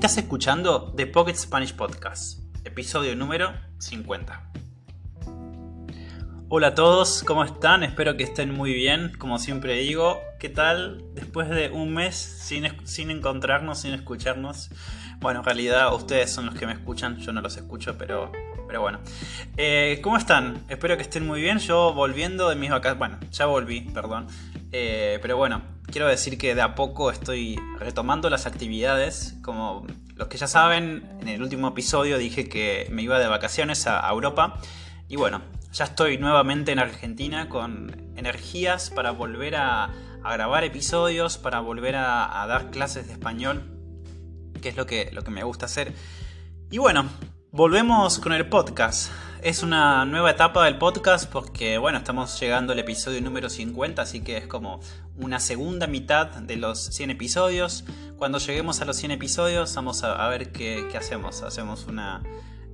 Estás escuchando The Pocket Spanish Podcast, episodio número 50. Hola a todos, ¿cómo están? Espero que estén muy bien, como siempre digo. ¿Qué tal? Después de un mes sin, sin encontrarnos, sin escucharnos. Bueno, en realidad ustedes son los que me escuchan, yo no los escucho, pero, pero bueno. Eh, ¿Cómo están? Espero que estén muy bien. Yo volviendo de mis vacaciones, bueno, ya volví, perdón. Eh, pero bueno, quiero decir que de a poco estoy retomando las actividades. Como los que ya saben, en el último episodio dije que me iba de vacaciones a, Europa. Y bueno, ya estoy nuevamente en Argentina con energías para volver a, grabar episodios, para volver a, dar clases de español, que es lo que, lo que me gusta hacer. Y bueno, volvemos con el podcast. Es una nueva etapa del podcast porque, bueno, estamos llegando al episodio número 50, así que es como una segunda mitad de los 100 episodios. Cuando lleguemos a los 100 episodios, vamos a, ver qué, hacemos. Hacemos una,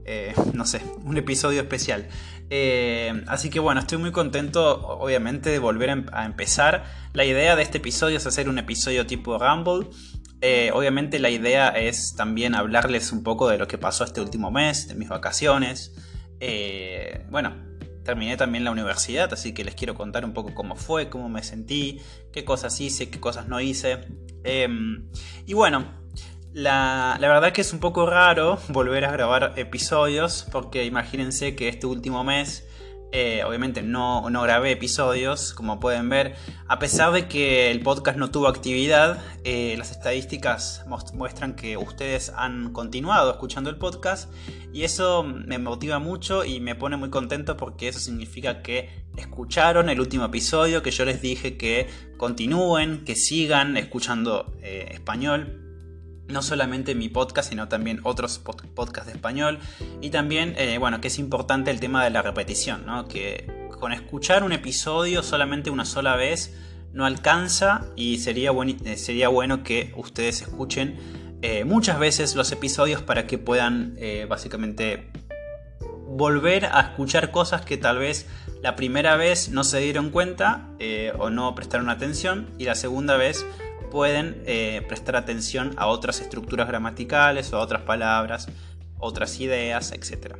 eh, no sé, un episodio especial. Eh, así que bueno, estoy muy contento obviamente de volver em, a, empezar. La idea de este episodio es hacer un episodio tipo Rumble. Eh, obviamente la idea es también hablarles un poco de lo que pasó este último mes, de mis vacaciones. Eh, bueno, terminé también la universidad, así que les quiero contar un poco cómo fue, cómo me sentí, qué cosas hice, qué cosas no hice. Em, y bueno, la, la, verdad que es un poco raro volver a grabar episodios, porque imagínense que este último mes eh, obviamente no, no, grabé episodios, como pueden ver. A pesar de que el podcast no tuvo actividad, eh, las estadísticas muestran que ustedes han continuado escuchando el podcast y eso me motiva mucho y me pone muy contento porque eso significa que escucharon el último episodio, que yo les dije que continúen, que sigan escuchando eh, español no solamente mi podcast, sino también otros podcasts de español. Y también, eh, bueno, que es importante el tema de la repetición, ¿no? Que con escuchar un episodio solamente una sola vez no alcanza y sería, eh, sería bueno que ustedes escuchen eh, muchas veces los episodios para que puedan básicamente volver a escuchar cosas que tal vez la primera vez no se dieron cuenta o no prestaron atención y la segunda vez pueden eh, prestar atención a otras estructuras gramaticales o a otras palabras, otras ideas, etc.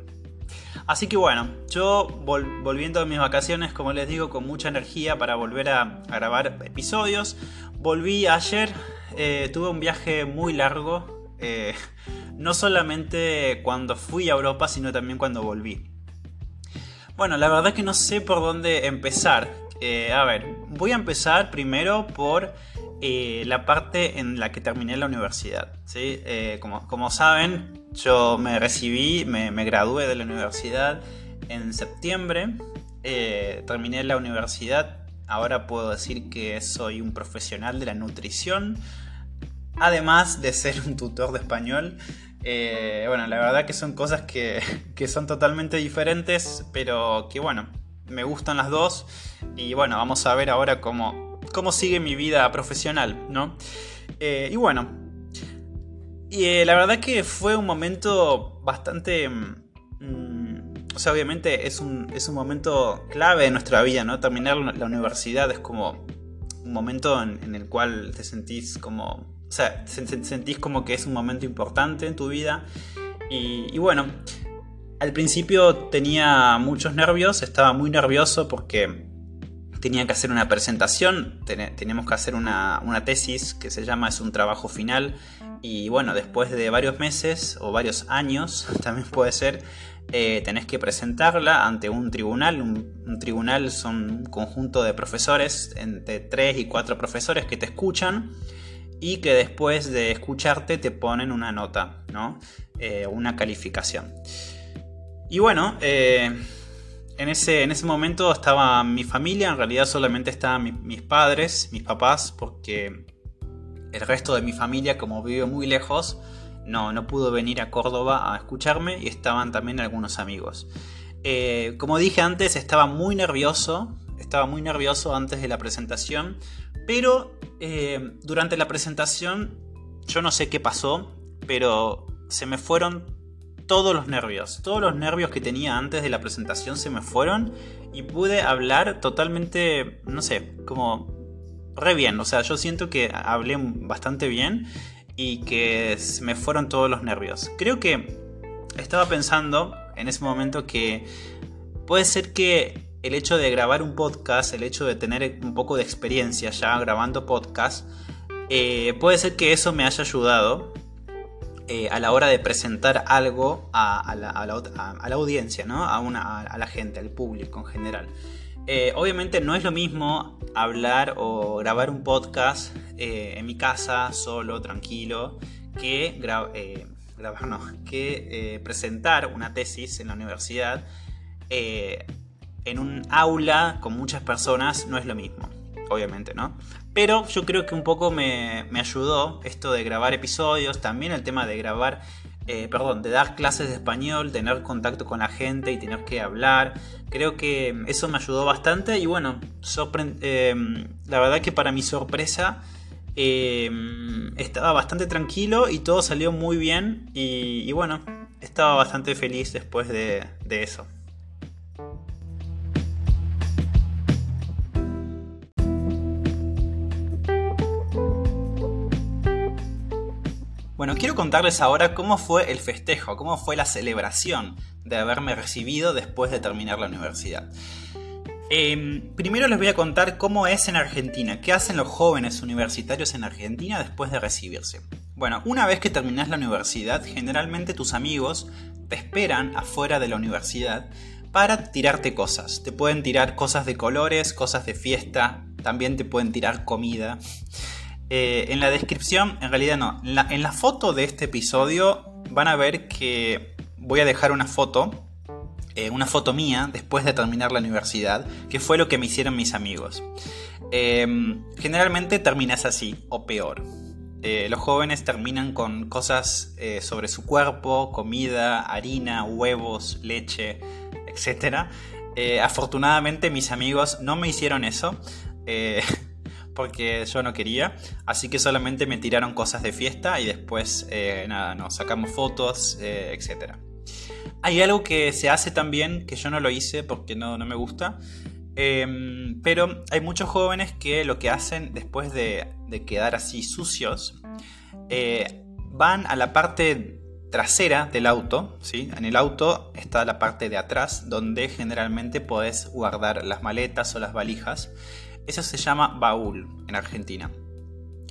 Así que bueno, yo volviendo de mis vacaciones, como les digo, con mucha energía para volver a, grabar episodios. Volví ayer, eh, tuve un viaje muy largo, eh, no solamente cuando fui a Europa, sino también cuando volví. Bueno, la verdad que no sé por dónde empezar. a ver, voy a empezar primero por eh, la parte en la que terminé la universidad. ¿sí? Eh, como, saben, yo me recibí, me, gradué de la universidad en septiembre, eh, terminé la universidad, ahora puedo decir que soy un profesional de la nutrición, además de ser un tutor de español. bueno, la verdad que son cosas que, que son totalmente diferentes, pero que bueno, me gustan las dos. Y bueno, vamos a ver ahora cómo, cómo sigue mi vida profesional, ¿no? Eh, y bueno, y eh, la verdad que fue un momento bastante... Mm, o sea, obviamente es un, es un momento clave de nuestra vida, ¿no? Terminar la universidad es como un momento en, el cual te sentís como... O sea, sentís como que es un momento importante en tu vida. Y bueno, al principio tenía muchos nervios, estaba muy nervioso porque tenía que hacer una presentación, teníamos que hacer una, tesis que se llama Es un trabajo final y bueno, después de varios meses o varios años, también puede ser, eh, tenés que presentarla ante un tribunal. Un, tribunal son un conjunto de profesores, entre 3 y 4 profesores que te escuchan y que después de escucharte te ponen una nota, ¿no? Eh, una calificación. Y bueno, eh, en ese, en ese momento estaba mi familia, en realidad solamente estaban mis padres, mis papás, porque el resto de mi familia, como vive muy lejos, no, no pudo venir a Córdoba a escucharme y estaban también algunos amigos. Eh, como dije antes, estaba muy nervioso, estaba muy nervioso antes de la presentación, pero eh, durante la presentación yo no sé qué pasó, pero se me fueron todos los nervios. Todos los nervios que tenía antes de la presentación se me fueron y pude hablar totalmente, no sé, como re bien. O sea, yo siento que hablé bastante bien y que me fueron todos los nervios. Creo que estaba pensando en ese momento que puede ser que el hecho de grabar un podcast, el hecho de tener un poco de experiencia ya grabando podcast, eh, puede ser que eso me haya ayudado eh, a la hora de presentar algo a, la, audiencia, ¿no? a, una, a, la gente, al público en general. Eh, obviamente no es lo mismo hablar o grabar un podcast en mi casa, solo, tranquilo, que, grabar, que presentar una tesis en la universidad en un aula con muchas personas no es lo mismo, obviamente, ¿no? Pero yo creo que un poco me, ayudó esto de grabar episodios, también el tema de grabar, eh, perdón, de dar clases de español, tener contacto con la gente y tener que hablar. Creo que eso me ayudó bastante y bueno, eh, la verdad que para mi sorpresa eh, estaba bastante tranquilo y todo salió muy bien y, bueno, estaba bastante feliz después de eso. Bueno, quiero contarles ahora cómo fue el festejo, cómo fue la celebración de haberme recibido después de terminar la universidad. Em, primero les voy a contar cómo es en Argentina, qué hacen los jóvenes universitarios en Argentina después de recibirse. Bueno, una vez que terminas la universidad, generalmente tus amigos te esperan afuera de la universidad para tirarte cosas. Te pueden tirar cosas de colores, cosas de fiesta, también te pueden tirar comida. Eh, en la descripción, en realidad no, en la, foto de este episodio van a ver que voy a dejar una foto, eh, una foto mía después de terminar la universidad, que fue lo que me hicieron mis amigos. Em, generalmente terminas así, o peor. Eh, los jóvenes terminan con cosas sobre su cuerpo, comida, harina, huevos, leche, etc. afortunadamente mis amigos no me hicieron eso. porque yo no quería, así que solamente me tiraron cosas de fiesta y después, eh, nada, nos sacamos fotos, eh, etc. Hay algo que se hace también, que yo no lo hice porque no, me gusta, em, pero hay muchos jóvenes que lo que hacen después de, quedar así sucios, eh, van a la parte trasera del auto, ¿sí? En el auto está la parte de atrás donde generalmente podés guardar las maletas o las valijas eso se llama baúl en Argentina.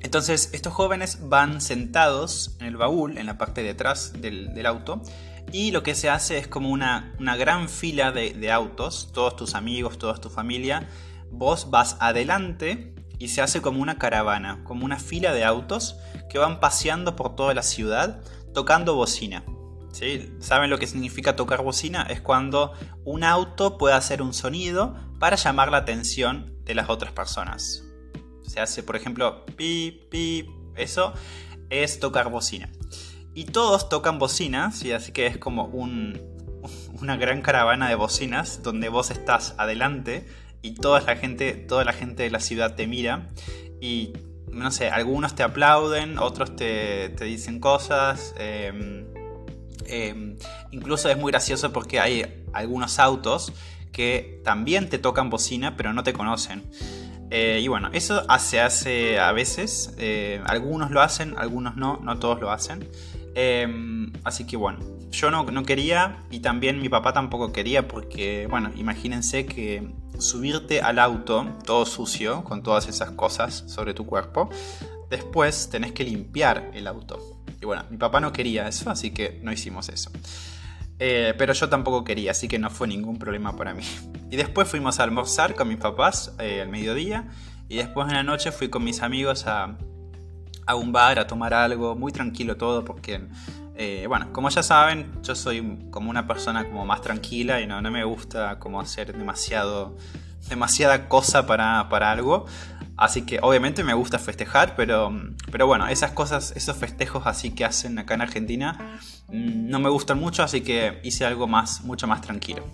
Entonces, estos jóvenes van sentados en el baúl, en la parte de atrás del, auto, y lo que se hace es como una, gran fila de, autos, todos tus amigos, toda tu familia, vos vas adelante y se hace como una caravana, como una fila de autos que van paseando por toda la ciudad tocando bocina. ¿Saben lo que significa tocar bocina? Es cuando un auto puede hacer un sonido para llamar la atención de las otras personas. Se hace, por ejemplo, pi, pi, eso es tocar bocina. Y todos tocan bocina, ¿sí? así que es como un, una gran caravana de bocinas donde vos estás adelante y toda la gente, toda la gente de la ciudad te mira y no sé, algunos te aplauden, otros te, dicen cosas. Em, em, incluso es muy gracioso porque hay algunos autos que también te tocan bocina pero no te conocen. Eh, y bueno, eso se hace a veces, eh, algunos lo hacen, algunos no, no todos lo hacen. Em, así que bueno, yo no, no, quería y también mi papá tampoco quería porque, bueno, imagínense que subirte al auto todo sucio con todas esas cosas sobre tu cuerpo, después tenés que limpiar el auto. Y bueno, mi papá no quería eso, así que no hicimos eso. Eh, pero yo tampoco quería, así que no fue ningún problema para mí. Y después fuimos a almorzar con mis papás eh, al mediodía. Y después en la noche fui con mis amigos a, a un bar a tomar algo, muy tranquilo todo, porque, eh, bueno, como ya saben, yo soy como una persona como más tranquila y no, no me gusta como hacer demasiado, demasiada cosa para, para algo. Así que obviamente me gusta festejar, pero, pero bueno, esas cosas, esos festejos así que hacen acá en Argentina mm, no me gustan mucho, así que hice algo más, mucho más tranquilo.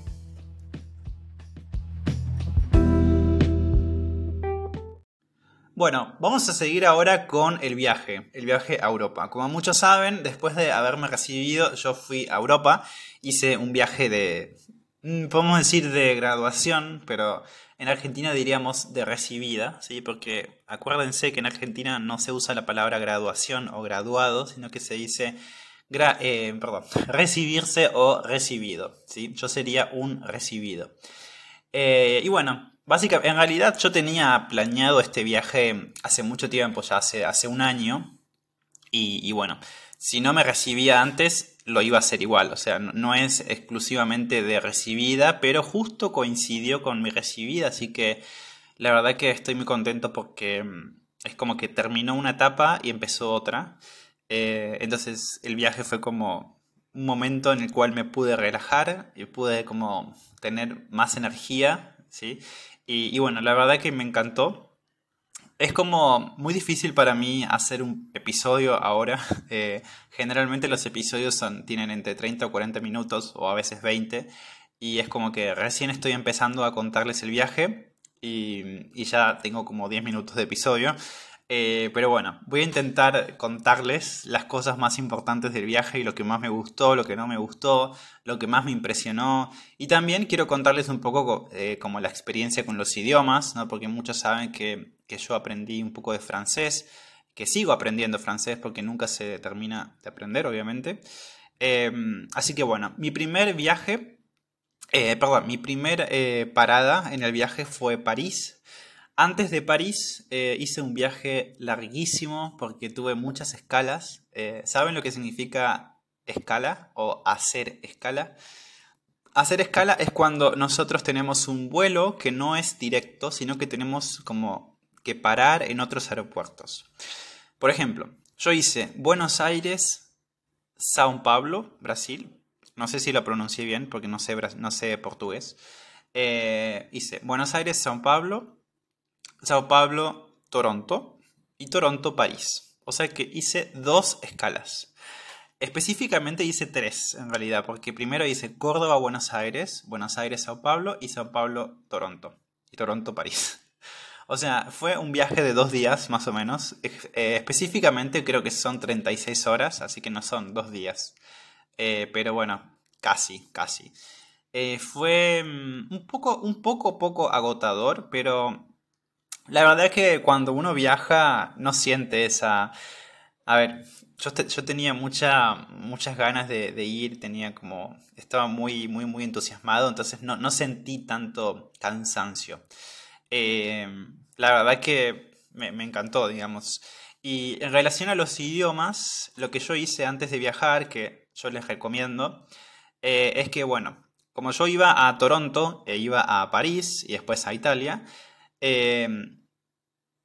Bueno, vamos a seguir ahora con el viaje, el viaje a Europa. Como muchos saben, después de haberme recibido, yo fui a Europa, hice un viaje de podemos decir de graduación, pero en Argentina diríamos de recibida, ¿sí? Porque acuérdense que en Argentina no se usa la palabra graduación o graduado, sino que se dice eh, perdón, recibirse o recibido, ¿sí? Yo sería un recibido. Eh, y bueno, básicamente, en realidad yo tenía planeado este viaje hace mucho tiempo, ya hace, hace un año, y bueno, si no me recibía antes, lo iba a hacer igual. O sea, no es exclusivamente de recibida, pero justo coincidió con mi recibida, así que la verdad que estoy muy contento porque mm, es como que terminó una etapa y empezó otra. Eh, entonces el viaje fue como un momento en el cual me pude relajar y pude como tener más energía, ¿sí? Y, y bueno, la verdad que me encantó. Es como muy difícil para mí hacer un episodio ahora. Eh, generalmente los episodios tienen entre 30 o 40 minutos o a veces 20 y es como que recién estoy empezando a contarles el viaje y, y ya tengo como 10 minutos de episodio. Eh, pero bueno, voy a intentar contarles las cosas más importantes del viaje y lo que más me gustó, lo que no me gustó, lo que más me impresionó. Y también quiero contarles un poco eh, como la experiencia con los idiomas, ¿no? porque muchos saben que, yo aprendí un poco de francés, que sigo aprendiendo francés porque nunca se termina de aprender, obviamente. Em, así que bueno, mi primer viaje, eh, perdón, mi primer parada en el viaje fue París. Antes de París eh, hice un viaje larguísimo porque tuve muchas escalas. Eh, ¿Saben lo que significa escala o hacer escala? Hacer escala es cuando nosotros tenemos un vuelo que no es directo, sino que tenemos como que parar en otros aeropuertos. Por ejemplo, yo hice Buenos Aires, São Paulo, Brasil. No sé si lo pronuncié bien porque no sé, no sé portugués. Eh, hice Buenos Aires, São Paulo, Sao Paulo, Toronto y Toronto, París. O sea que hice dos escalas. Específicamente hice tres, en realidad, porque primero hice Córdoba, Buenos Aires, Buenos Aires, Sao Paulo y Sao Paulo, Toronto. Y Toronto, París. O sea, fue un viaje de dos días, más o menos. Eh, específicamente creo que son 36 horas, así que no son dos días. Eh, pero bueno, casi, casi. Eh, fue mm, un poco, un poco, poco agotador, pero la verdad es que cuando uno viaja no siente esa... A ver, yo, yo tenía mucha, muchas ganas de, ir, tenía como... Estaba muy, muy, muy entusiasmado, entonces no, sentí tanto cansancio. La verdad es que me, encantó, digamos. Y en relación a los idiomas, lo que yo hice antes de viajar, que yo les recomiendo, eh, es que, bueno, como yo iba a Toronto, e iba a París y después a Italia, Em,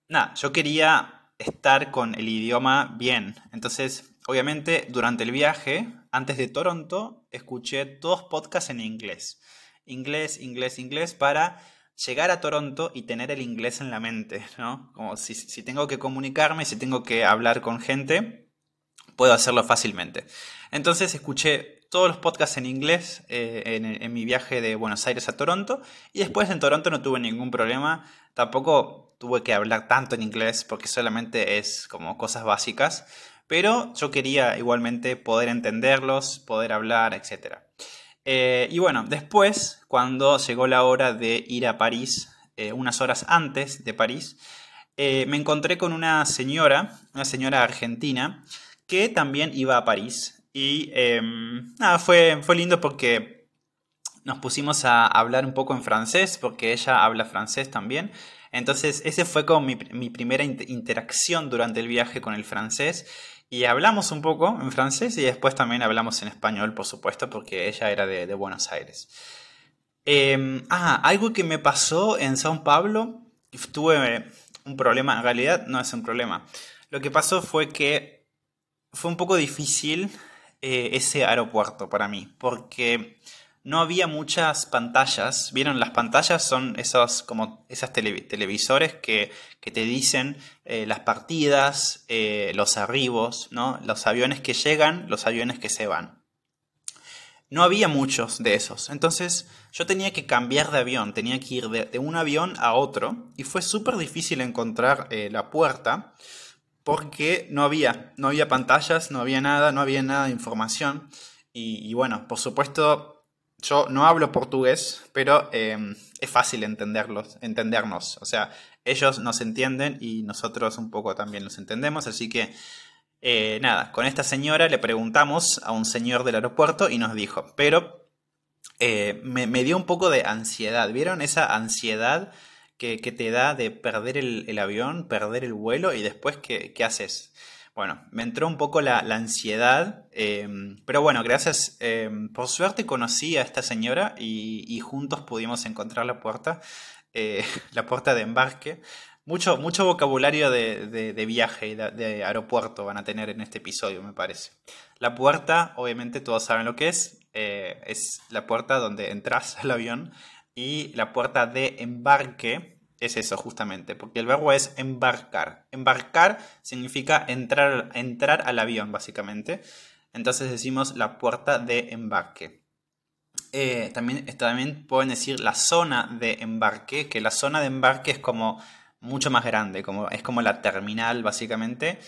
nada, yo quería estar con el idioma bien. Entonces, obviamente, durante el viaje, antes de Toronto, escuché dos podcasts en inglés. Inglés, inglés, inglés, para llegar a Toronto y tener el inglés en la mente, ¿no? Como si, tengo que comunicarme, si tengo que hablar con gente, puedo hacerlo fácilmente. Entonces escuché todos los podcasts en inglés eh, en, mi viaje de Buenos Aires a Toronto. Y después en Toronto no tuve ningún problema. Tampoco tuve que hablar tanto en inglés porque solamente es como cosas básicas. Pero yo quería igualmente poder entenderlos, poder hablar, etc. Eh, y bueno, después, cuando llegó la hora de ir a París, eh, unas horas antes de París, me encontré con una señora, una señora argentina, que también iba a París y em, nada, fue, fue lindo porque nos pusimos a hablar un poco en francés, porque ella habla francés también. Entonces, ese fue como mi, primera interacción durante el viaje con el francés. Y hablamos un poco en francés y después también hablamos en español, por supuesto, porque ella era de, Buenos Aires. Em, ah, algo que me pasó en São Paulo, tuve un problema, en realidad no es un problema. Lo que pasó fue que fue un poco difícil eh, ese aeropuerto para mí, porque no había muchas pantallas. ¿Vieron? Las pantallas son esos, como esas televisores que, te dicen eh, las partidas, eh, los arribos, ¿no? los aviones que llegan, los aviones que se van. No había muchos de esos. Entonces yo tenía que cambiar de avión, tenía que ir de, un avión a otro y fue súper difícil encontrar la puerta porque no había, no había pantallas, no había nada, no había nada de información. Y, bueno, por supuesto, yo no hablo portugués, pero em, es fácil entenderlos, entendernos. O sea, ellos nos entienden y nosotros un poco también los entendemos. Así que, eh, nada, con esta señora le preguntamos a un señor del aeropuerto y nos dijo, pero eh, me, dio un poco de ansiedad. ¿Vieron esa ansiedad que, te da de perder el, avión, perder el vuelo y después qué, qué haces? Bueno, me entró un poco la, ansiedad, em, pero bueno, gracias. Em, por suerte conocí a esta señora y, juntos pudimos encontrar la puerta, eh, la puerta de embarque. Mucho, mucho vocabulario de, viaje y de, aeropuerto van a tener en este episodio, me parece. La puerta, obviamente todos saben lo que es, eh, es la puerta donde entras al avión y la puerta de embarque es eso justamente, porque el verbo es embarcar. Embarcar significa entrar, entrar al avión, básicamente. Entonces decimos la puerta de embarque. Eh, también, también pueden decir la zona de embarque, que la zona de embarque es como mucho más grande, como, es como la terminal básicamente.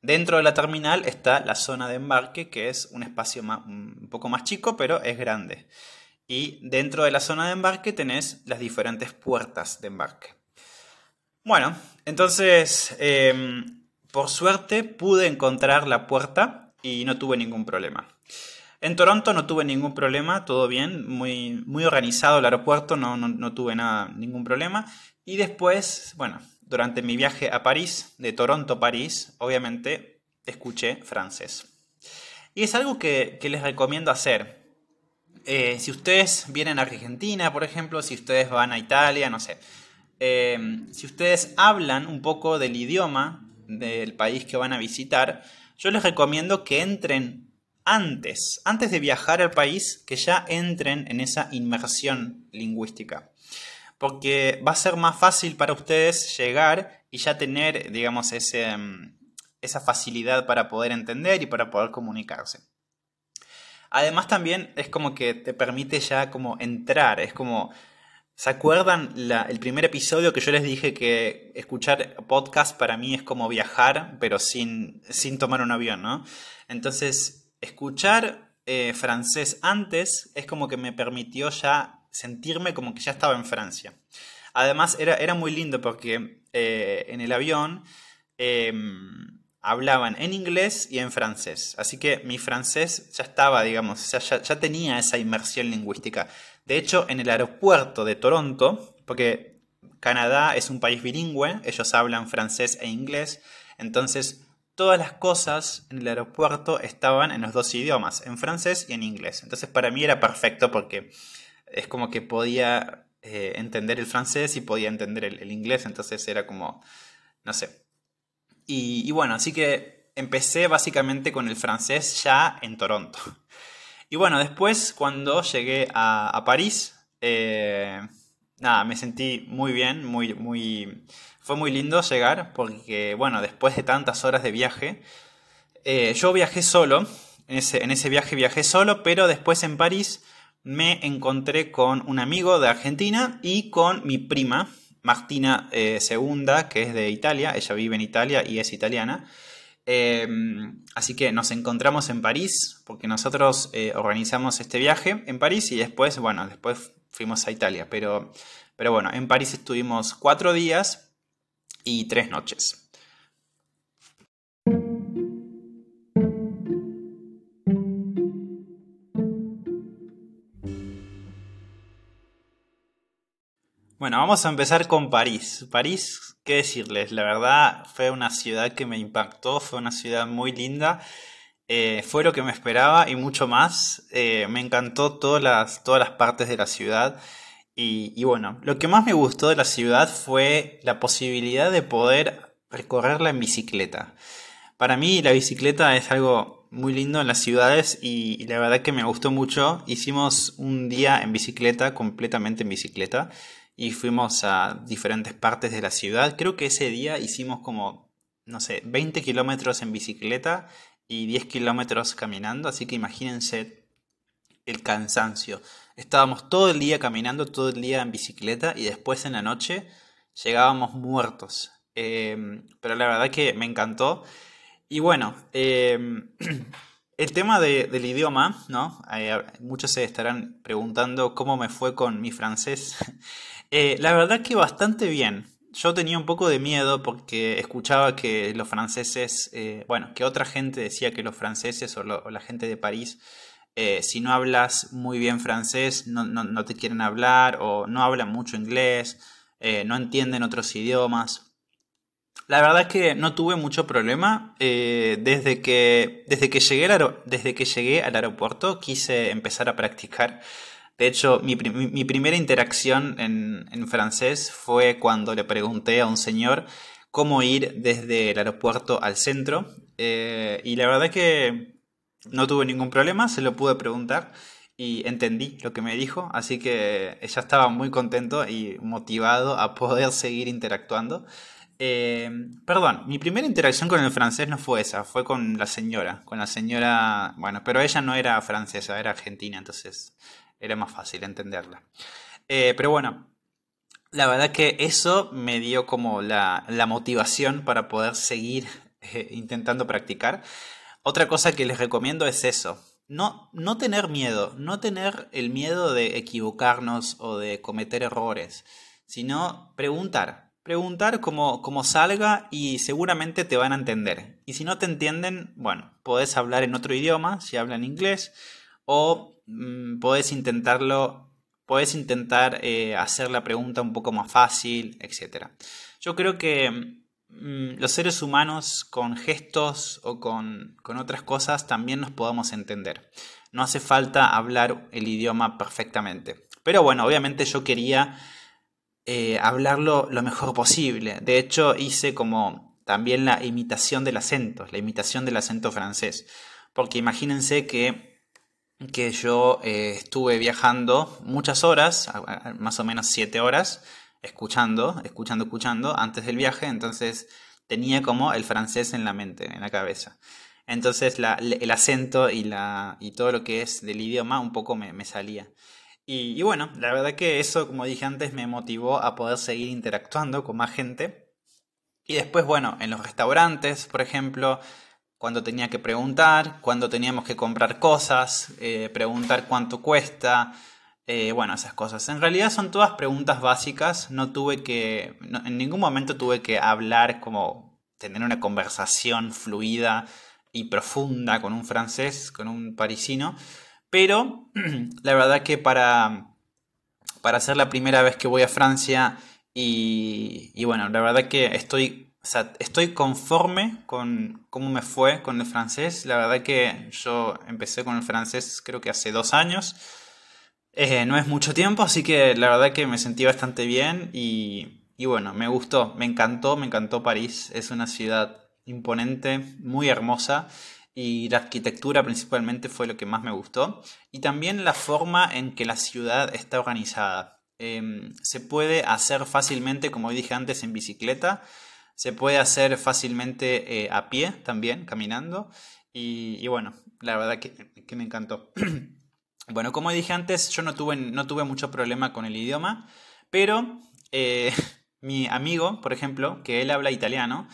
Dentro de la terminal está la zona de embarque, que es un espacio un poco más chico, pero es grande. Y dentro de la zona de embarque tenés las diferentes puertas de embarque. Bueno, entonces, em, por suerte pude encontrar la puerta y no tuve ningún problema. En Toronto no tuve ningún problema, todo bien, muy, muy organizado el aeropuerto, no, no, tuve nada, ningún problema. Y después, bueno, durante mi viaje a París, de Toronto a París, obviamente escuché francés. Y es algo que, les recomiendo hacer. Eh, si ustedes vienen a Argentina, por ejemplo, si ustedes van a Italia, no sé, Em, si ustedes hablan un poco del idioma del país que van a visitar, yo les recomiendo que entren antes, antes de viajar al país, que ya entren en esa inmersión lingüística. Porque va a ser más fácil para ustedes llegar y ya tener, digamos, em, esa facilidad para poder entender y para poder comunicarse. Además también es como que te permite ya como entrar, es como ¿Se acuerdan el primer episodio que yo les dije que escuchar podcast para mí es como viajar, pero sin, sin tomar un avión, ¿no? Entonces, escuchar eh, francés antes es como que me permitió ya sentirme como que ya estaba en Francia. Además, era, era muy lindo porque eh, en el avión em, hablaban en inglés y en francés. Así que mi francés ya estaba, digamos, ya, ya tenía esa inmersión lingüística. De hecho, en el aeropuerto de Toronto, porque Canadá es un país bilingüe, ellos hablan francés e inglés, entonces todas las cosas en el aeropuerto estaban en los dos idiomas, en francés y en inglés. Entonces para mí era perfecto porque es como que podía eh, entender el francés y podía entender el, inglés, entonces era como, no sé. y bueno, así que empecé básicamente con el francés ya en Toronto. Y bueno, después cuando llegué a, París, eh, nada, me sentí muy bien, muy, muy, fue muy lindo llegar porque, bueno, después de tantas horas de viaje, eh, yo viajé solo, en ese, en ese viaje viajé solo, pero después en París me encontré con un amigo de Argentina y con mi prima, Martina eh, Segunda, que es de Italia, ella vive en Italia y es italiana. Em, así que nos encontramos en París, porque nosotros eh, organizamos este viaje en París y después, bueno, después fuimos a Italia. Pero, pero bueno, en París estuvimos cuatro días y tres noches. Bueno, vamos a empezar con París. París, qué decirles, la verdad fue una ciudad que me impactó, fue una ciudad muy linda, eh, fue lo que me esperaba y mucho más. Eh, me encantó todas las, todas las partes de la ciudad. Y, bueno, lo que más me gustó de la ciudad fue la posibilidad de poder recorrerla en bicicleta. Para mí la bicicleta es algo muy lindo en las ciudades y, y la verdad que me gustó mucho. Hicimos un día en bicicleta, completamente en bicicleta y fuimos a diferentes partes de la ciudad. Creo que ese día hicimos como, no sé, 20 kilómetros en bicicleta y 10 kilómetros caminando, así que imagínense el cansancio. Estábamos todo el día caminando, todo el día en bicicleta y después en la noche llegábamos muertos. Em, pero la verdad que me encantó. Y bueno, em, el tema del idioma, ¿no? muchos se estarán preguntando cómo me fue con mi francés. Eh, la verdad que bastante bien. Yo tenía un poco de miedo porque escuchaba que los franceses, eh, bueno, que otra gente decía que los franceses o, la gente de París, eh, si no hablas muy bien francés, no, te quieren hablar o no hablan mucho inglés, no entienden otros idiomas. La verdad es que no tuve mucho problema. Desde, que, desde, que llegué desde que llegué al aeropuerto quise empezar a practicar. De hecho, mi, primera interacción en, francés fue cuando le pregunté a un señor cómo ir desde el aeropuerto al centro. Eh, y la verdad es que no tuve ningún problema, se lo pude preguntar y entendí lo que me dijo, así que ya estaba muy contento y motivado a poder seguir interactuando. Eh, perdón, mi primera interacción con el francés no fue esa, fue con la señora. Con la señora, bueno, pero ella no era francesa, era argentina, entonces era más fácil entenderla. Eh, pero bueno, la verdad que eso me dio como la, motivación para poder seguir eh, intentando practicar. Otra cosa que les recomiendo es eso. No, no tener miedo, no tener el miedo de equivocarnos o de cometer errores, sino preguntar, preguntar como, salga y seguramente te van a entender. Y si no te entienden, bueno, podés hablar en otro idioma, si hablan inglés, o mm, podés intentarlo, podés intentar eh, hacer la pregunta un poco más fácil, etc. Yo creo que mm, los seres humanos con gestos o con, con otras cosas también nos podemos entender. No hace falta hablar el idioma perfectamente. Pero bueno, obviamente yo quería eh, hablarlo lo mejor posible. De hecho, hice como también la imitación del acento, la imitación del acento francés. Porque imagínense que, que yo eh, estuve viajando muchas horas, más o menos siete horas, escuchando, escuchando, escuchando antes del viaje, entonces tenía como el francés en la mente, en la cabeza. Entonces el acento y, la, y todo lo que es del idioma un poco me salía. Y, bueno, la verdad que eso, como dije antes, me motivó a poder seguir interactuando con más gente. Y después, bueno, en los restaurantes, por ejemplo, cuando tenía que preguntar, cuando teníamos que comprar cosas, eh, preguntar cuánto cuesta, eh, bueno, esas cosas. En realidad son todas preguntas básicas, no tuve que, en ningún momento tuve que hablar como tener una conversación fluida y profunda con un francés, con un parisino. Pero la verdad que para, para ser la primera vez que voy a Francia y, bueno, la verdad que estoy, estoy conforme con cómo me fue con el francés. La verdad que yo empecé con el francés creo que hace dos años. Eh, no es mucho tiempo, así que la verdad que me sentí bastante bien y, bueno, me gustó, me encantó, me encantó París. Es una ciudad imponente, muy hermosa y la arquitectura principalmente fue lo que más me gustó y también la forma en que la ciudad está organizada. Em, se puede hacer fácilmente, como dije antes, en bicicleta, se puede hacer fácilmente eh, a pie también, caminando y, bueno, la verdad que, me encantó. bueno, como dije antes, yo no tuve, no tuve mucho problema con el idioma, pero eh, mi amigo, por ejemplo, que él habla italiano,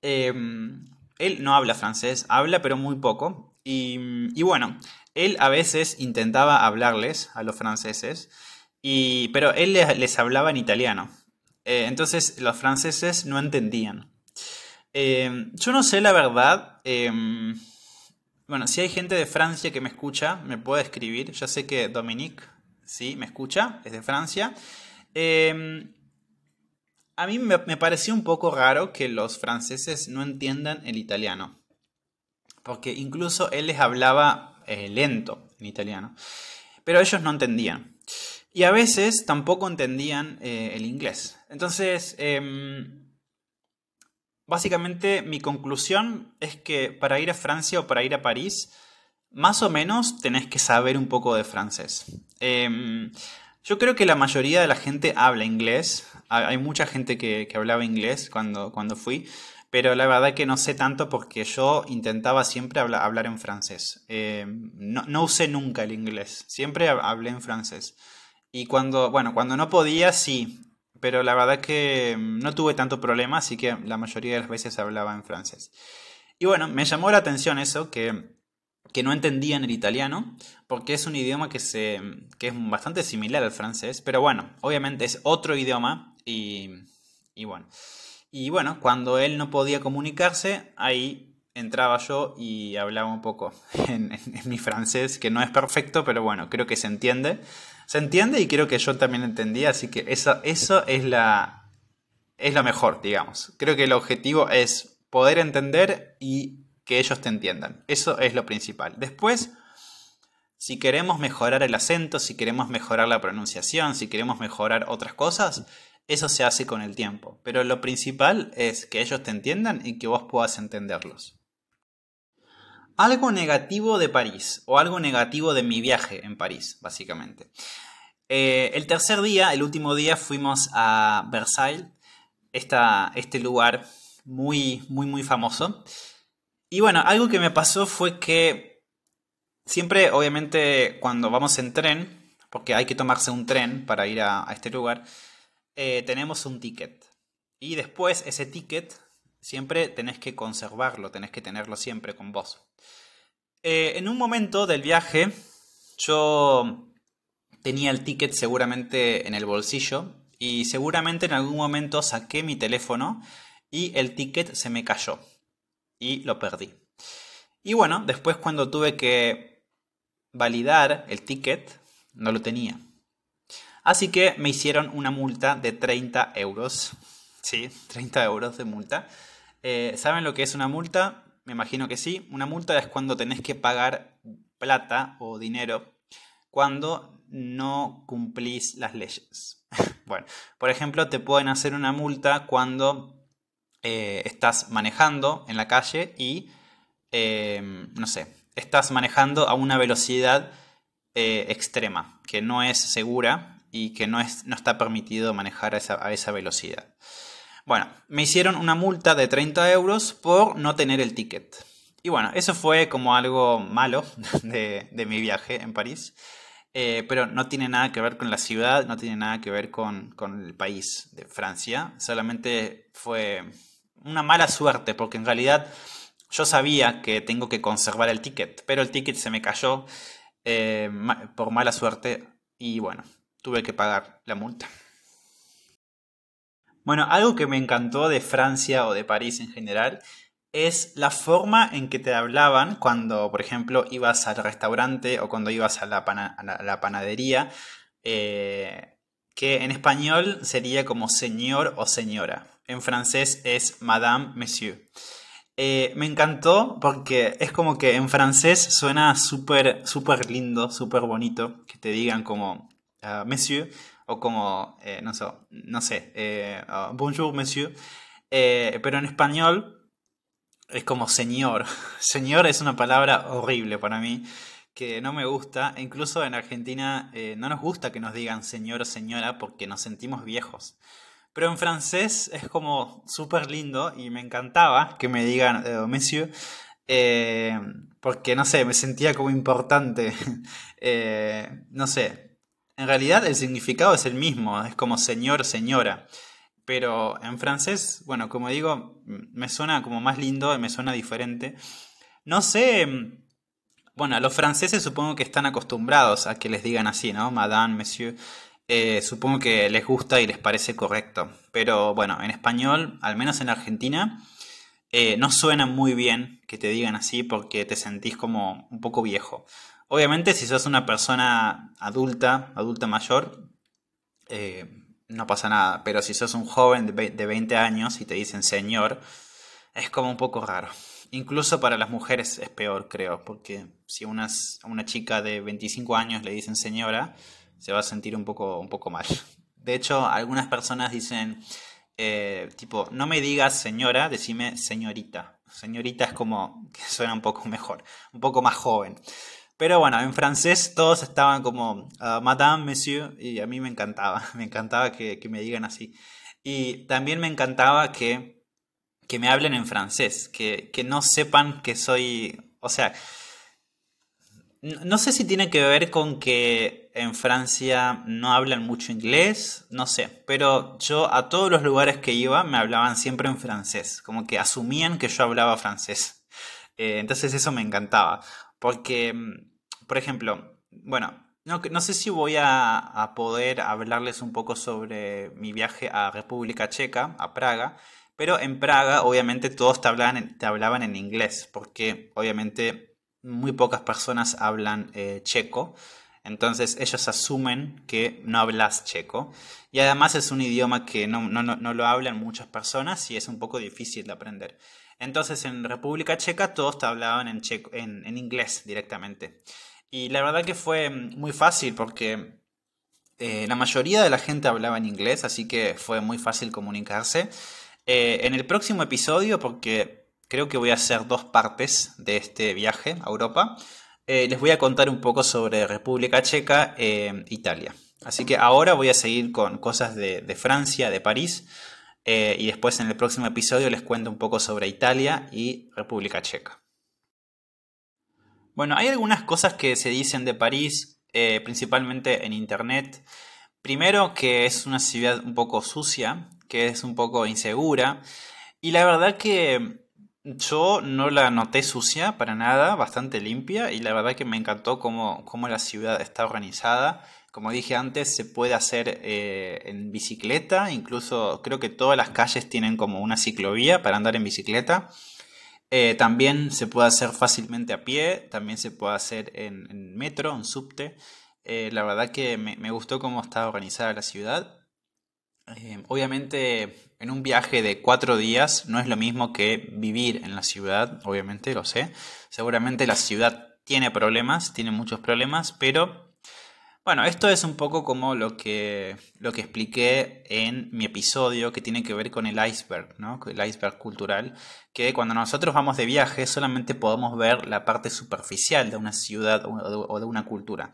em, él no habla francés, habla pero muy poco. Y, bueno, él a veces intentaba hablarles a los franceses, y, pero él les, hablaba en italiano. Eh, entonces los franceses no entendían. Eh, yo no sé la verdad. Em, bueno, si hay gente de Francia que me escucha, me puede escribir. Yo sé que Dominique, sí, me escucha, es de Francia. Em, a mí me, pareció un poco raro que los franceses no entiendan el italiano. Porque incluso él les hablaba eh, lento en italiano. Pero ellos no entendían. Y a veces tampoco entendían eh, el inglés. Entonces, em, básicamente mi conclusión es que para ir a Francia o para ir a París, más o menos tenés que saber un poco de francés. Em, yo creo que la mayoría de la gente habla inglés. Hay mucha gente que, hablaba inglés cuando, cuando fui, pero la verdad que no sé tanto porque yo intentaba siempre hablar en francés. Eh, no, usé nunca el inglés, siempre hablé en francés. Y cuando, bueno, cuando no podía, sí, pero la verdad que no tuve tanto problema, así que la mayoría de las veces hablaba en francés. Y bueno, me llamó la atención eso, que que no entendían el italiano, porque es un idioma que, se, que es bastante similar al francés, pero bueno, obviamente es otro idioma y, y bueno. Y bueno, cuando él no podía comunicarse, ahí entraba yo y hablaba un poco en, mi francés, que no es perfecto, pero bueno, creo que se entiende. Se entiende y creo que yo también entendía, así que eso, eso es, la, es lo mejor, digamos. Creo que el objetivo es poder entender y que ellos te entiendan. Eso es lo principal. Después, si queremos mejorar el acento, si queremos mejorar la pronunciación, si queremos mejorar otras cosas, eso se hace con el tiempo. Pero lo principal es que ellos te entiendan y que vos puedas entenderlos. Algo negativo de París, o algo negativo de mi viaje en París, básicamente. Eh, el tercer día, el último día, fuimos a Versailles, este lugar muy, muy, muy famoso. Y bueno, algo que me pasó fue que siempre, obviamente, cuando vamos en tren, porque hay que tomarse un tren para ir a, este lugar, eh, tenemos un ticket. Y después ese ticket siempre tenés que conservarlo, tenés que tenerlo siempre con vos. Eh, en un momento del viaje, yo tenía el ticket seguramente en el bolsillo y seguramente en algún momento saqué mi teléfono y el ticket se me cayó y lo perdí. Y bueno, después cuando tuve que validar el ticket, no lo tenía. Así que me hicieron una multa de 30 euros. Sí, 30 euros de multa. Eh, ¿Saben lo que es una multa? Me imagino que sí. Una multa es cuando tenés que pagar plata o dinero cuando no cumplís las leyes. bueno, por ejemplo, te pueden hacer una multa cuando eh, estás manejando en la calle y, em, no sé, estás manejando a una velocidad eh, extrema, que no es segura y que no, es, no está permitido manejar a esa, velocidad. Bueno, me hicieron una multa de 30 euros por no tener el ticket. Y bueno, eso fue como algo malo de, mi viaje en París. Eh, pero no tiene nada que ver con la ciudad, no tiene nada que ver con, el país de Francia. Solamente fue una mala suerte, porque en realidad yo sabía que tengo que conservar el ticket, pero el ticket se me cayó eh, por mala suerte y bueno, tuve que pagar la multa. Bueno, algo que me encantó de Francia o de París en general es la forma en que te hablaban cuando, por ejemplo, ibas al restaurante o cuando ibas a la, panadería, eh, que en español sería como señor o señora en francés es Madame, Monsieur. Eh, me encantó porque es como que en francés suena súper, súper lindo, súper bonito que te digan como uh, Monsieur o como, eh, no, sé, no sé eh, uh, Bonjour Monsieur. pero en español es como señor. Señor es una palabra horrible para mí que no me gusta. Incluso en Argentina no nos gusta que nos digan señor o señora porque nos sentimos viejos. Pero en francés es como súper lindo y me encantaba que me digan eh, monsieur. Eh, porque no sé, me sentía como importante. Eh, no sé. En realidad el significado es el mismo, es como señor, señora. Pero en francés, bueno, como digo, me suena como más lindo, me suena diferente. No sé. Bueno, los franceses supongo que están acostumbrados a que les digan así, ¿no? Madame, monsieur. Eh, supongo que les gusta y les parece correcto. Pero bueno, en español, al menos en Argentina, eh, no suena muy bien que te digan así porque te sentís como un poco viejo. Obviamente, si sos una persona adulta, adulta mayor, eh, no pasa nada. Pero si sos un joven de 20 años y te dicen señor, es como un poco raro. Incluso para las mujeres es peor, creo, porque si una chica de 25 años le dicen señora, se va a sentir un poco, un poco mal. De hecho, algunas personas dicen, eh, tipo, no me digas señora, decime señorita. Señorita es como que suena un poco mejor, un poco más joven. Pero bueno, en francés todos estaban como ah, Madame, Monsieur, y a mí me encantaba, me encantaba que, que, me digan así. Y también me encantaba que, que me hablen en francés, que, que no sepan que soy, o sea, no sé si tiene que ver con que en Francia no hablan mucho inglés, no sé, pero yo a todos los lugares que iba me hablaban siempre en francés, como que asumían que yo hablaba francés. Eh, entonces eso me encantaba, Porque, mm, por ejemplo, bueno, no, sé si voy a, poder hablarles un poco sobre mi viaje a República Checa, a Praga, pero en Praga obviamente todos te hablaban, te hablaban en inglés, porque obviamente muy pocas personas hablan eh, checo. Entonces ellos asumen que no hablas checo. Y además es un idioma que no, lo hablan muchas personas y es un poco difícil de aprender. Entonces en República Checa todos hablaban en, checo, en, inglés directamente. Y la verdad que fue muy fácil porque eh, la mayoría de la gente hablaba en inglés, así que fue muy fácil comunicarse. Eh, en el próximo episodio, porque creo que voy a hacer dos partes de este viaje a Europa, eh, les voy a contar un poco sobre República Checa e Italia. Así que ahora voy a seguir con cosas de, Francia, de París, eh, y después en el próximo episodio les cuento un poco sobre Italia y República Checa. Bueno, hay algunas cosas que se dicen de París, principalmente en Internet. Primero que es una ciudad un poco sucia, que es un poco insegura, y la verdad que yo no la noté sucia para nada, bastante limpia y la verdad que me encantó cómo, la ciudad está organizada. Como dije antes, se puede hacer eh, en bicicleta, incluso creo que todas las calles tienen como una ciclovía para andar en bicicleta. Eh, también se puede hacer fácilmente a pie, también se puede hacer en, metro, en subte. Eh, la verdad que me, me gustó cómo está organizada la ciudad. Obviamente, en un viaje de cuatro días no es lo mismo que vivir en la ciudad, obviamente, lo sé. Seguramente la ciudad tiene problemas, tiene muchos problemas, pero bueno, esto es un poco como lo que, lo que expliqué en mi episodio que tiene que ver con el iceberg, ¿no? El iceberg cultural, que cuando nosotros vamos de viaje solamente podemos ver la parte superficial de una ciudad o de una cultura.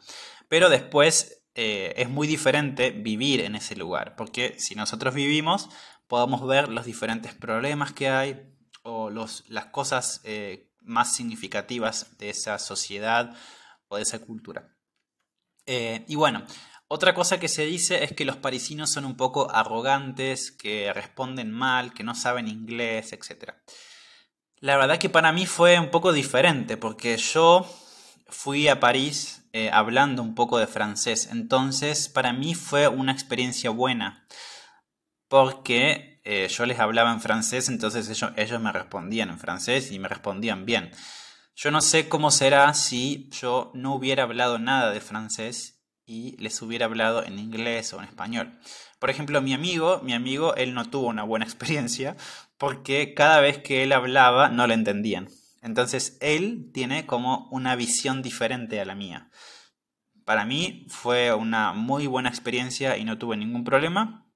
Pero después eh, es muy diferente vivir en ese lugar, porque si nosotros vivimos, podemos ver los diferentes problemas que hay o los, las cosas eh, más significativas de esa sociedad o de esa cultura. Eh, y bueno, otra cosa que se dice es que los parisinos son un poco arrogantes, que responden mal, que no saben inglés, etc. La verdad que para mí fue un poco diferente, porque yo fui a París eh, hablando un poco de francés. Entonces, para mí fue una experiencia buena. Porque eh, yo les hablaba en francés, entonces ellos, ellos me respondían en francés y me respondían bien. Yo no sé cómo será si yo no hubiera hablado nada de francés y les hubiera hablado en inglés o en español. Por ejemplo, mi amigo, mi amigo, él no tuvo una buena experiencia porque cada vez que él hablaba no le entendían. Entonces él tiene como una visión diferente a la mía. Para mí fue una muy buena experiencia y no tuve ningún problema.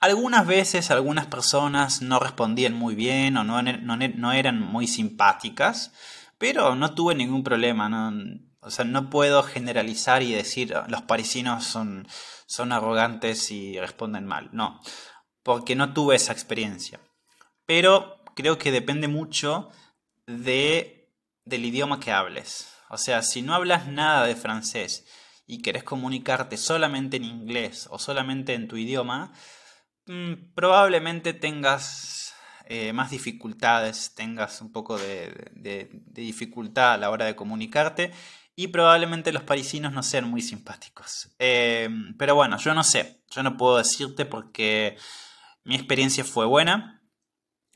Algunas veces algunas personas no respondían muy bien o no, eran muy simpáticas, pero no tuve ningún problema. o sea, no puedo generalizar y decir los parisinos son, son arrogantes y responden mal. No, porque no tuve esa experiencia. Pero creo que depende mucho de, del idioma que hables. O sea, si no hablas nada de francés y querés comunicarte solamente en inglés o solamente en tu idioma, mm, probablemente tengas eh, más dificultades, tengas un poco de, dificultad a la hora de comunicarte y probablemente los parisinos no sean muy simpáticos. Eh, pero bueno, yo no sé, yo no puedo decirte porque mi experiencia fue buena,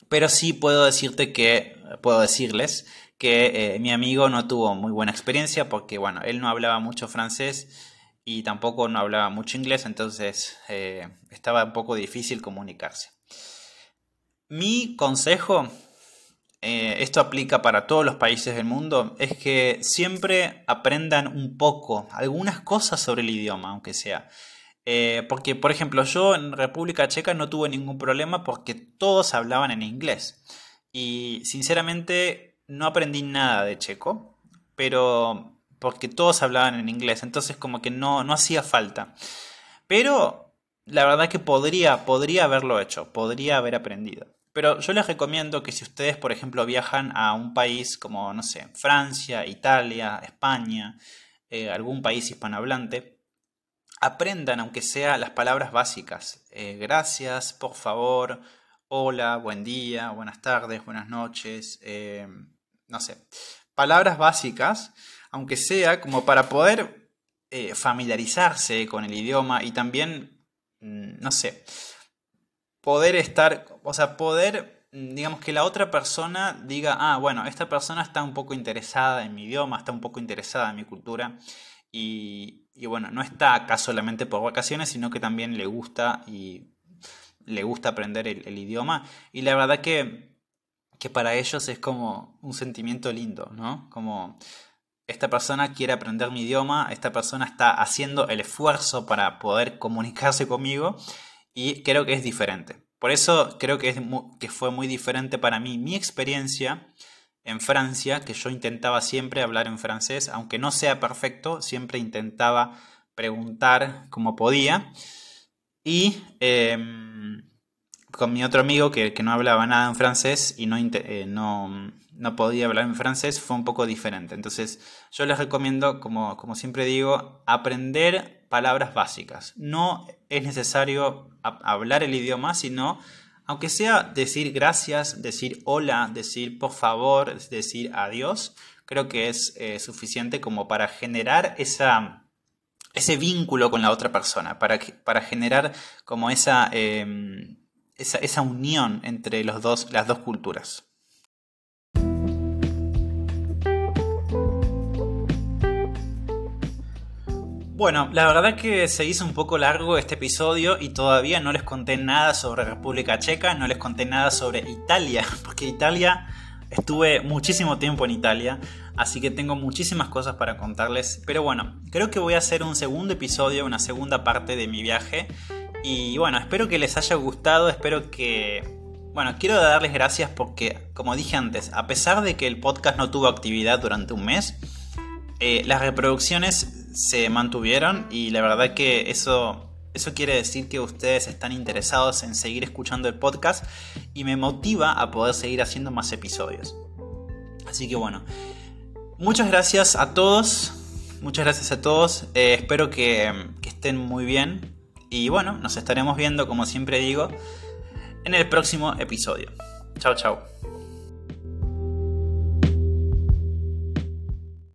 pero sí puedo decirte que, puedo decirles que eh, mi amigo no tuvo muy buena experiencia porque, bueno, él no hablaba mucho francés y tampoco no hablaba mucho inglés, entonces estaba un poco difícil comunicarse. Mi consejo, eh, esto aplica para todos los países del mundo, es que siempre aprendan un poco, algunas cosas sobre el idioma, aunque sea. Eh, porque, por ejemplo, yo en República Checa no tuve ningún problema porque todos hablaban en inglés. Y sinceramente no aprendí nada de checo, pero porque todos hablaban en inglés, entonces como que no, no hacía falta. Pero la verdad que podría, podría haberlo hecho, podría haber aprendido. Pero yo les recomiendo que si ustedes, por ejemplo, viajan a un país como, no sé, Francia, Italia, España, eh, algún país hispanohablante, aprendan, aunque sea las palabras básicas. Eh, gracias, por favor, hola, buen día, buenas tardes, buenas noches, eh, no sé. palabras básicas, aunque sea como para poder familiarizarse con el idioma y también, mm, no sé, poder estar, o sea, poder, mm, digamos que la otra persona diga, ah, bueno, esta persona está un poco interesada en mi idioma, está un poco interesada en mi cultura y, bueno, no está acá solamente por vacaciones, sino que también le gusta y le gusta aprender el, idioma y la verdad que, que para ellos es como un sentimiento lindo, ¿no? Como esta persona quiere aprender mi idioma, esta persona está haciendo el esfuerzo para poder comunicarse conmigo y creo que es diferente. Por eso creo que, es que fue muy diferente para mí mi experiencia en Francia, que yo intentaba siempre hablar en francés, aunque no sea perfecto, siempre intentaba preguntar como podía. Y em, con mi otro amigo que, no hablaba nada en francés y no, eh, no, no, podía hablar en francés, fue un poco diferente. Entonces yo les recomiendo, como, como siempre digo, aprender palabras básicas. No es necesario hablar el idioma, sino, aunque sea decir gracias, decir hola, decir por favor, decir adiós, creo que es eh, suficiente como para generar ese vínculo con la otra persona, para, generar como esa, em, unión entre las dos culturas. Bueno, la verdad que se hizo un poco largo este episodio y todavía no les conté nada sobre República Checa, no les conté nada sobre Italia, porque Italia estuve muchísimo tiempo en Italia, así que tengo muchísimas cosas para contarles, pero bueno, creo que voy a hacer un segundo episodio, una segunda parte de mi viaje. Y bueno, espero que les haya gustado, espero que... Bueno, quiero darles gracias porque, como dije antes, a pesar de que el podcast no tuvo actividad durante un mes, eh, las reproducciones se mantuvieron y la verdad que eso, eso quiere decir que ustedes están interesados en seguir escuchando el podcast y me motiva a poder seguir haciendo más episodios. Así que bueno, muchas gracias a todos, muchas gracias a todos, eh, espero que, que estén muy bien y bueno, nos estaremos viendo como siempre digo en el próximo episodio. Chao, chao.